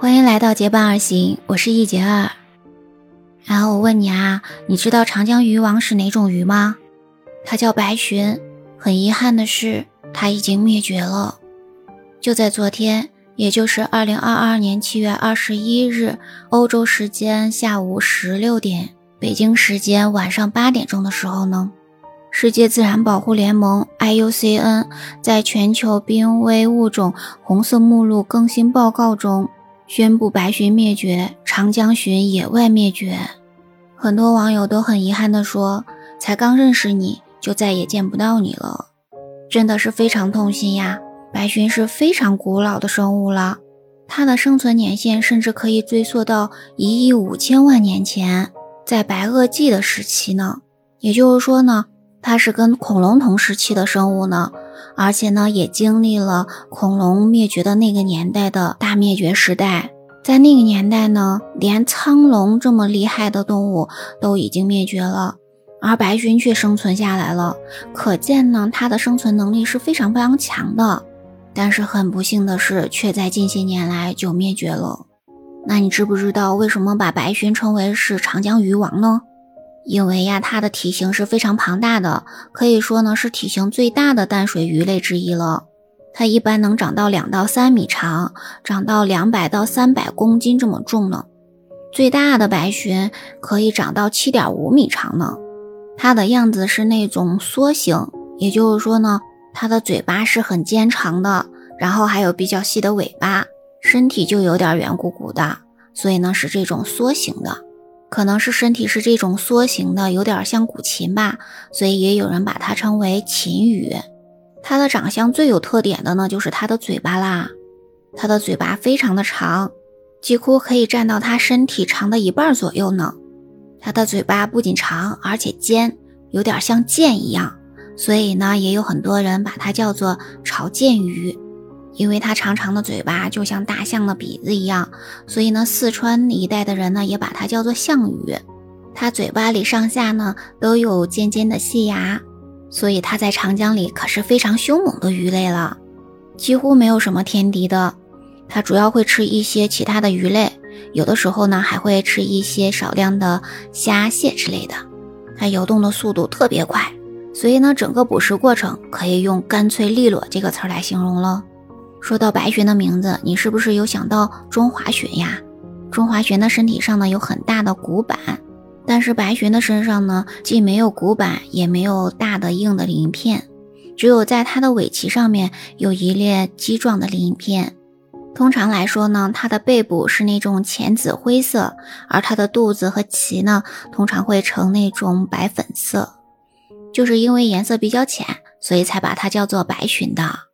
欢迎来到结伴而行，我是易杰二。然后我问你啊，你知道长江鱼王是哪种鱼吗？它叫白鲟。很遗憾的是，它已经灭绝了。就在昨天，也就是二零二二年七月二十一日，欧洲时间下午十六点，北京时间晚上八点钟的时候呢，世界自然保护联盟 IUCN 在全球濒危物种红色目录更新报告中宣布白鲟灭绝，长江鲟野外灭绝。很多网友都很遗憾地说：“才刚认识你就再也见不到你了，真的是非常痛心呀！”白鲟是非常古老的生物了，它的生存年限甚至可以追溯到一亿五千万年前，在白垩纪的时期呢。也就是说呢，它是跟恐龙同时期的生物呢，而且呢，也经历了恐龙灭绝的那个年代的大灭绝时代。在那个年代呢，连苍龙这么厉害的动物都已经灭绝了，而白鲟却生存下来了，可见呢，它的生存能力是非常非常强的。但是很不幸的是，却在近些年来就灭绝了。那你知不知道为什么把白鲟称为是长江鱼王呢？因为呀，它的体型是非常庞大的，可以说呢是体型最大的淡水鱼类之一了。它一般能长到两到三米长，长到两百到三百公斤这么重呢。最大的白鲟可以长到七点五米长呢。它的样子是那种梭形，也就是说呢，它的嘴巴是很尖长的，然后还有比较细的尾巴，身体就有点圆鼓鼓的，所以呢是这种梭形的。可能是身体是这种梭形的，有点像古琴吧，所以也有人把它称为琴鱼。它的长相最有特点的呢，就是它的嘴巴啦。它的嘴巴非常的长，几乎可以占到它身体长的一半左右呢。它的嘴巴不仅长，而且尖，有点像剑一样，所以呢，也有很多人把它叫做朝剑鱼，因为它长长的嘴巴就像大象的鼻子一样，所以呢，四川一带的人呢，也把它叫做象鱼。它嘴巴里上下呢，都有尖尖的细牙。所以它在长江里可是非常凶猛的鱼类了，几乎没有什么天敌的。它主要会吃一些其他的鱼类，有的时候呢还会吃一些少量的虾蟹之类的。它游动的速度特别快，所以呢整个捕食过程可以用干脆利落这个词来形容了。说到白鲟的名字，你是不是有想到中华鲟呀？中华鲟的身体上呢有很大的骨板。但是白鲟的身上呢，既没有骨板，也没有大的硬的鳞片，只有在它的尾鳍上面有一列鸡状的鳞片。通常来说呢，它的背部是那种浅紫灰色，而它的肚子和鳍呢，通常会呈那种白粉色。就是因为颜色比较浅，所以才把它叫做白鲟的。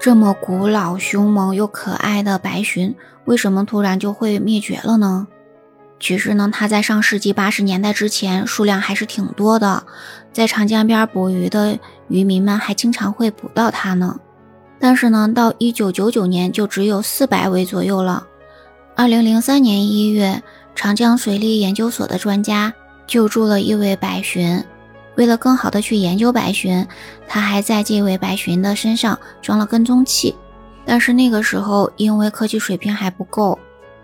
这么古老、凶猛又可爱的白鲟，为什么突然就会灭绝了呢？其实呢，它在上世纪八十年代之前数量还是挺多的，在长江边捕鱼的渔民们还经常会捕到它呢。但是呢，到一九九九年就只有四百尾左右了。二零零三年一月，长江水利研究所的专家救助了一尾白鲟，为了更好的去研究白鲟，他还在这位白鲟的身上装了跟踪器。但是那个时候，因为科技水平还不够。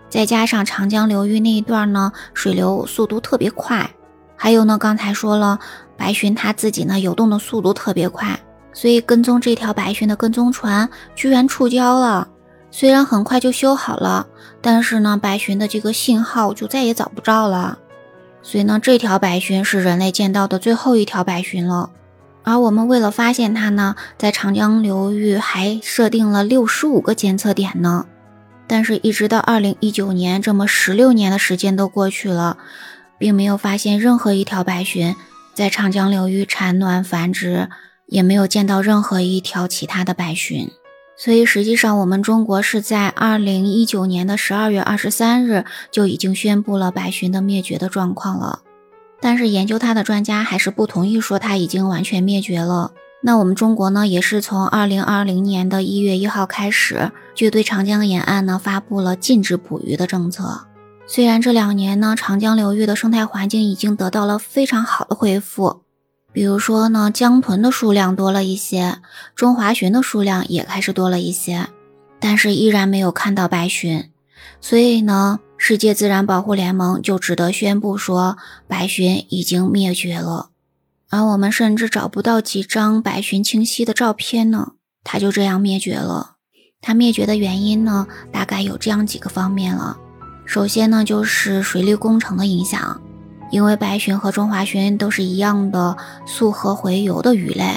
再加上长江流域那一段呢，水流速度特别快，还有呢，刚才说了，白鲟它自己呢游动的速度特别快，所以跟踪这条白鲟的跟踪船居然触礁了。虽然很快就修好了，但是呢，白鲟的这个信号就再也找不着了。所以呢，这条白鲟是人类见到的最后一条白鲟了。而我们为了发现它呢，在长江流域还设定了六十五个监测点呢。但是，一直到二零一九年，这么十六年的时间都过去了，并没有发现任何一条白鲟在长江流域产卵繁殖，也没有见到任何一条其他的白鲟。所以，实际上我们中国是在二零一九年的十二月二十三日就已经宣布了白鲟的灭绝的状况了。但是，研究它的专家还是不同意说它已经完全灭绝了。那我们中国呢，也是从二零二零年的一月一号开始，就对长江沿岸呢发布了禁止捕鱼的政策。虽然这两年呢，长江流域的生态环境已经得到了非常好的恢复，比如说呢，江豚的数量多了一些，中华鲟的数量也开始多了一些，但是依然没有看到白鲟。所以呢，世界自然保护联盟就只得宣布说，白鲟已经灭绝了。而我们甚至找不到几张白鲟清晰的照片呢，它就这样灭绝了。它灭绝的原因呢，大概有这样几个方面了。首先呢，就是水利工程的影响，因为白鲟和中华鲟都是一样的溯河洄游的鱼类，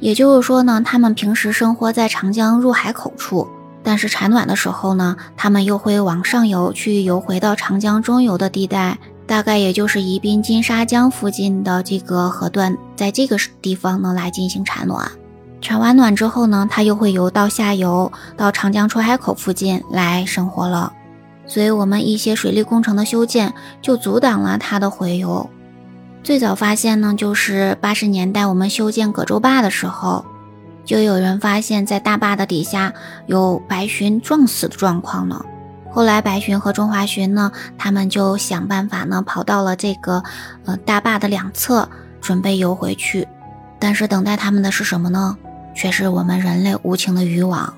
也就是说呢，它们平时生活在长江入海口处。但是产卵的时候呢，它们又会往上游去游回到长江中游的地带，大概也就是宜宾金沙江附近的这个河段，在这个地方呢来进行产卵。产完卵之后呢，它又会游到下游，到长江出海口附近来生活了。所以，我们一些水利工程的修建就阻挡了它的回游。最早发现呢，就是八十年代我们修建葛洲坝的时候。就有人发现，在大坝的底下有白鲟撞死的状况呢。后来，白鲟和中华鲟呢，他们就想办法呢，跑到了这个呃大坝的两侧，准备游回去。但是，等待他们的是什么呢？却是我们人类无情的渔网。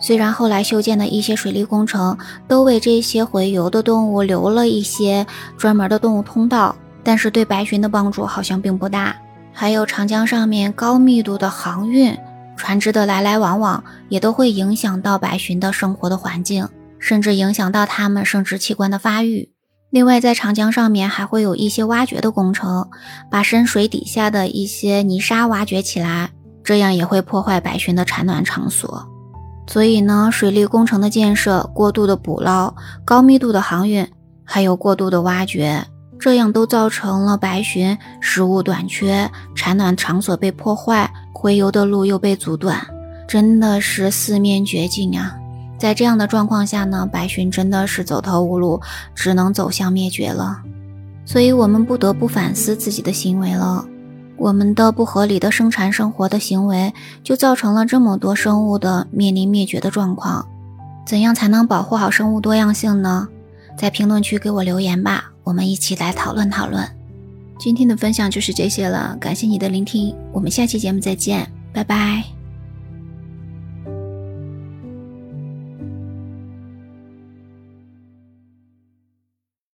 虽然后来修建的一些水利工程都为这些洄游的动物留了一些专门的动物通道，但是对白鲟的帮助好像并不大。还有长江上面高密度的航运。船只的来来往往也都会影响到白鲟的生活的环境，甚至影响到它们生殖器官的发育。另外，在长江上面还会有一些挖掘的工程，把深水底下的一些泥沙挖掘起来，这样也会破坏白鲟的产卵场所。所以呢，水利工程的建设、过度的捕捞、高密度的航运，还有过度的挖掘，这样都造成了白鲟食物短缺，产卵场所被破坏。回游的路又被阻断，真的是四面绝境啊！在这样的状况下呢，白鲟真的是走投无路，只能走向灭绝了。所以，我们不得不反思自己的行为了。我们的不合理的生产生活的行为，就造成了这么多生物的面临灭绝的状况。怎样才能保护好生物多样性呢？在评论区给我留言吧，我们一起来讨论讨论。今天的分享就是这些了，感谢你的聆听，我们下期节目再见，拜拜。